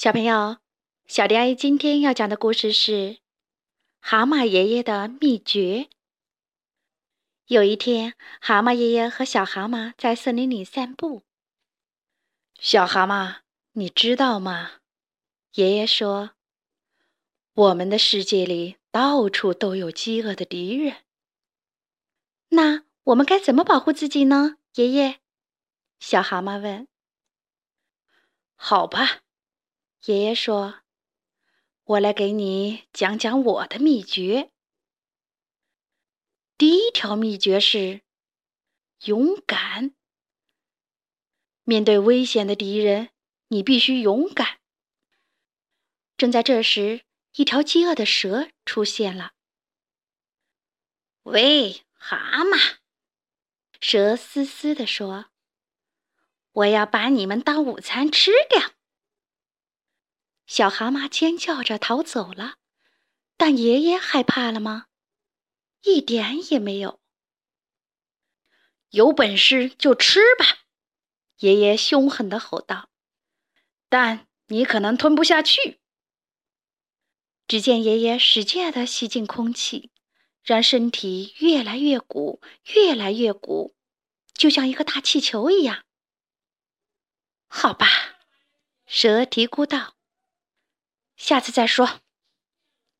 小朋友，小迪阿姨今天要讲的故事是《蛤蟆爷爷的秘诀》。有一天，蛤蟆爷爷和小蛤蟆在森林里散步。小蛤蟆，你知道吗？爷爷说：“我们的世界里到处都有饥饿的敌人。那我们该怎么保护自己呢？”爷爷，小蛤蟆问。“好吧。”爷爷说：“我来给你讲讲我的秘诀。第一条秘诀是勇敢。面对危险的敌人，你必须勇敢。”正在这时，一条饥饿的蛇出现了。“喂，蛤蟆！”蛇嘶嘶地说，“我要把你们当午餐吃掉。”小蛤蟆尖叫着逃走了，但爷爷害怕了吗？一点也没有。有本事就吃吧！爷爷凶狠地吼道。但你可能吞不下去。只见爷爷使劲地吸进空气，让身体越来越鼓，越来越鼓，就像一个大气球一样。好吧，蛇嘀咕道。下次再说。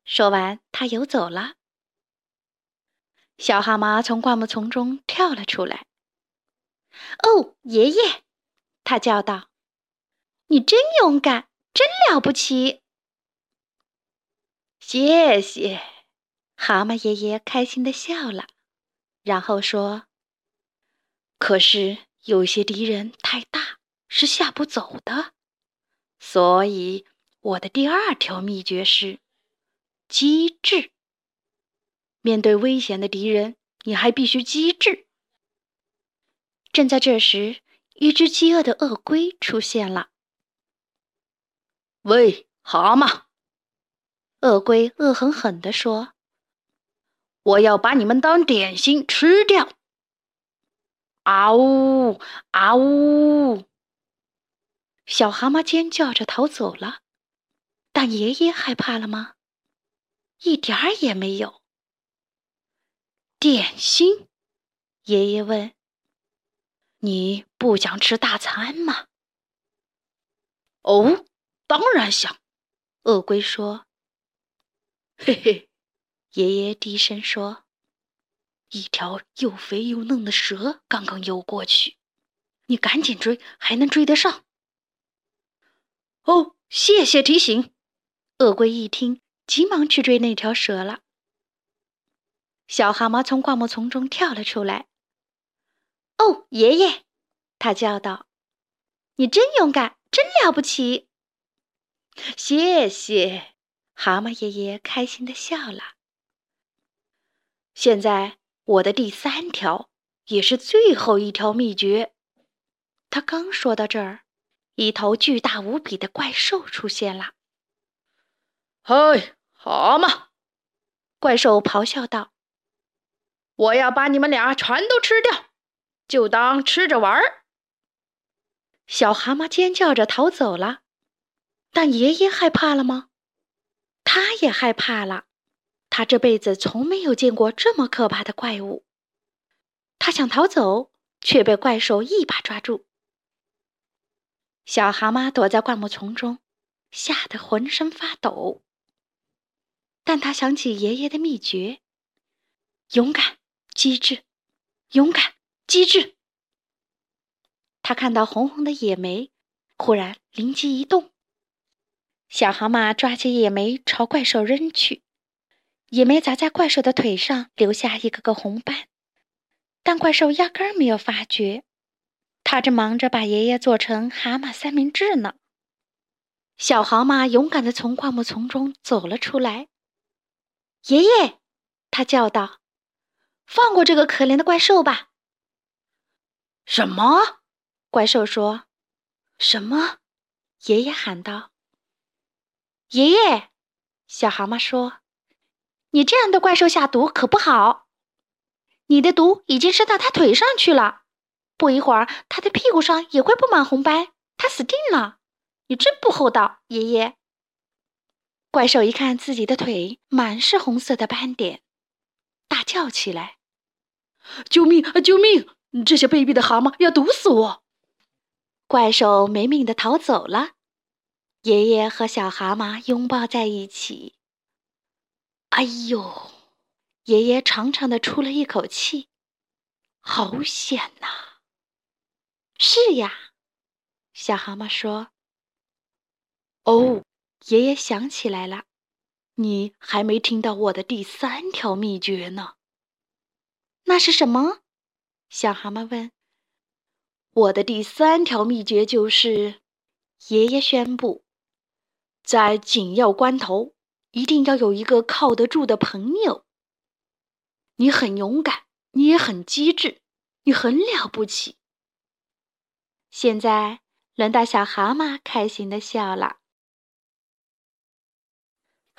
说完，他游走了。小蛤蟆从灌木丛中跳了出来。“哦，爷爷！”他叫道，“你真勇敢，真了不起！”谢谢。蛤蟆爷爷开心的笑了，然后说：“可是有些敌人太大，是下不走的，所以……”我的第二条秘诀是机智。面对危险的敌人，你还必须机智。正在这时，一只饥饿的鳄龟出现了。“喂，蛤蟆！”鳄龟恶狠狠地说，“我要把你们当点心吃掉！”啊呜啊呜！小蛤蟆尖叫着逃走了。但爷爷害怕了吗？一点儿也没有。点心？爷爷问：“你不想吃大餐吗？”“哦，当然想。”鳄龟说。“嘿嘿。”爷爷低声说：“一条又肥又嫩的蛇刚刚游过去，你赶紧追，还能追得上。”“哦，谢谢提醒。”鳄龟一听，急忙去追那条蛇了。小蛤蟆从灌木丛中跳了出来。“哦，爷爷！”他叫道，“你真勇敢，真了不起！”谢谢，蛤蟆爷爷开心的笑了。现在，我的第三条，也是最后一条秘诀。他刚说到这儿，一头巨大无比的怪兽出现了。嗨，蛤蟆！怪兽咆哮道：“我要把你们俩全都吃掉，就当吃着玩儿。”小蛤蟆尖叫着逃走了。但爷爷害怕了吗？他也害怕了。他这辈子从没有见过这么可怕的怪物。他想逃走，却被怪兽一把抓住。小蛤蟆躲在灌木丛中，吓得浑身发抖。但他想起爷爷的秘诀：勇敢、机智，勇敢、机智。他看到红红的野莓，忽然灵机一动。小蛤蟆抓起野莓朝怪兽扔去，野莓砸在怪兽的腿上，留下一个个红斑。但怪兽压根儿没有发觉，他正忙着把爷爷做成蛤蟆三明治呢。小蛤蟆勇敢地从灌木丛中走了出来。爷爷，他叫道：“放过这个可怜的怪兽吧！”什么？怪兽说：“什么？”爷爷喊道：“爷爷！”小蛤蟆说：“你这样对怪兽下毒可不好。你的毒已经伸到他腿上去了，不一会儿他的屁股上也会布满红斑，他死定了。你真不厚道，爷爷。怪兽一看自己的腿满是红色的斑点，大叫起来：“救命啊！救命！这些卑鄙的蛤蟆要毒死我！”怪兽没命的逃走了。爷爷和小蛤蟆拥抱在一起。哎呦！爷爷长长的出了一口气，好险呐！是呀，小蛤蟆说：“哦。”爷爷想起来了，你还没听到我的第三条秘诀呢。那是什么？小蛤蟆问。我的第三条秘诀就是，爷爷宣布，在紧要关头，一定要有一个靠得住的朋友。你很勇敢，你也很机智，你很了不起。现在轮到小蛤蟆开心的笑了。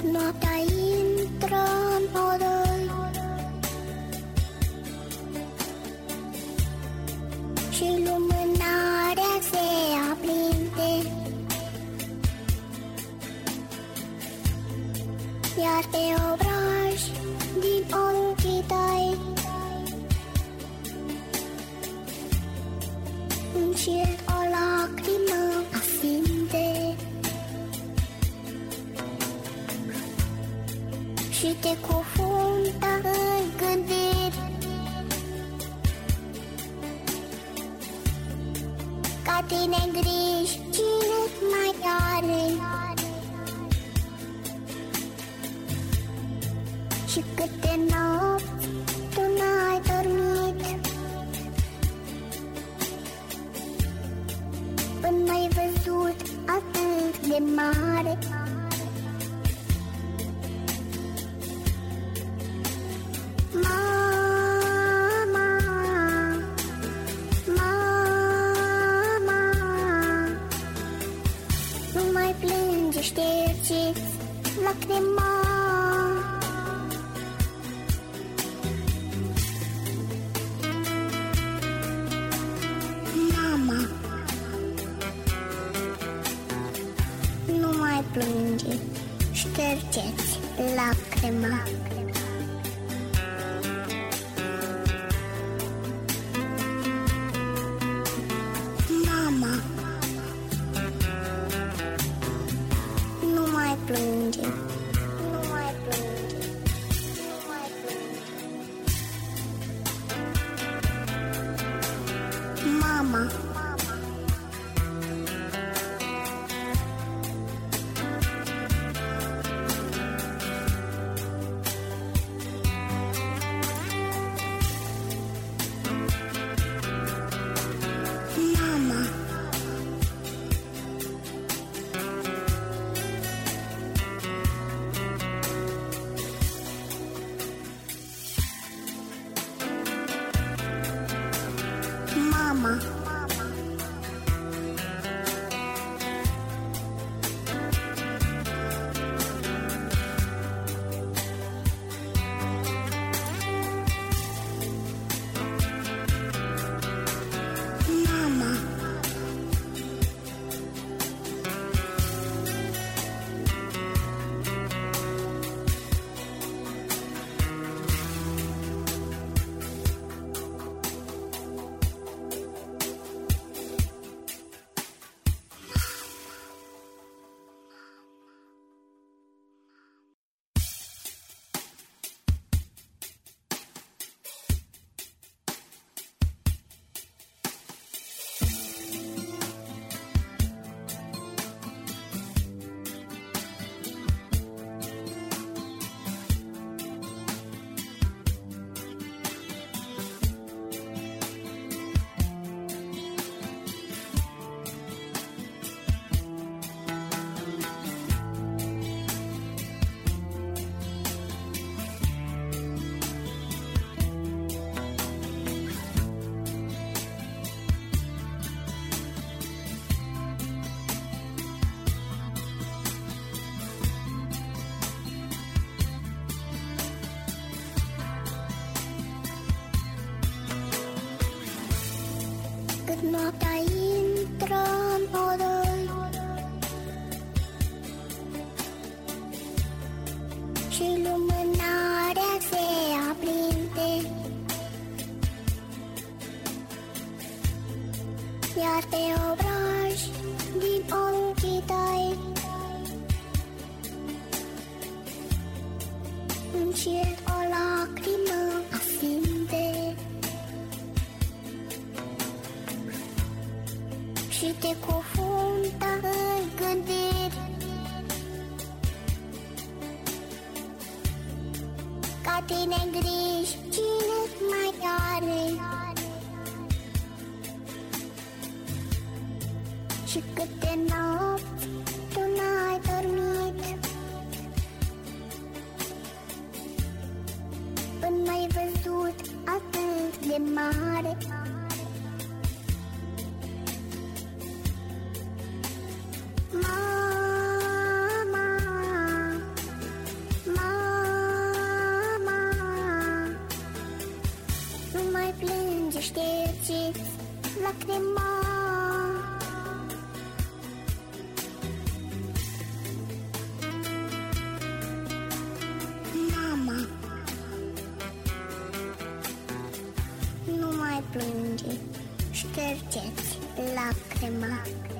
Cât noaptea intră în podăi Și lumânarea se aprinde. Iar pe obraz te cufundă în gândiri Ca tine griji cine mai are? Și câte ștergeți lacrima Mama Nu mai plânge, ștergeți lacrima, lacrima. Când noaptea intră în odăi Și lumânarea se aprinde. Iar pe obraj din ochii tăi Încet Și câte nopți tu n-ai dormit. Până n-ai văzut atât de mare. Mama, mama Nu mai plânge, ștergeți lacrima Mark.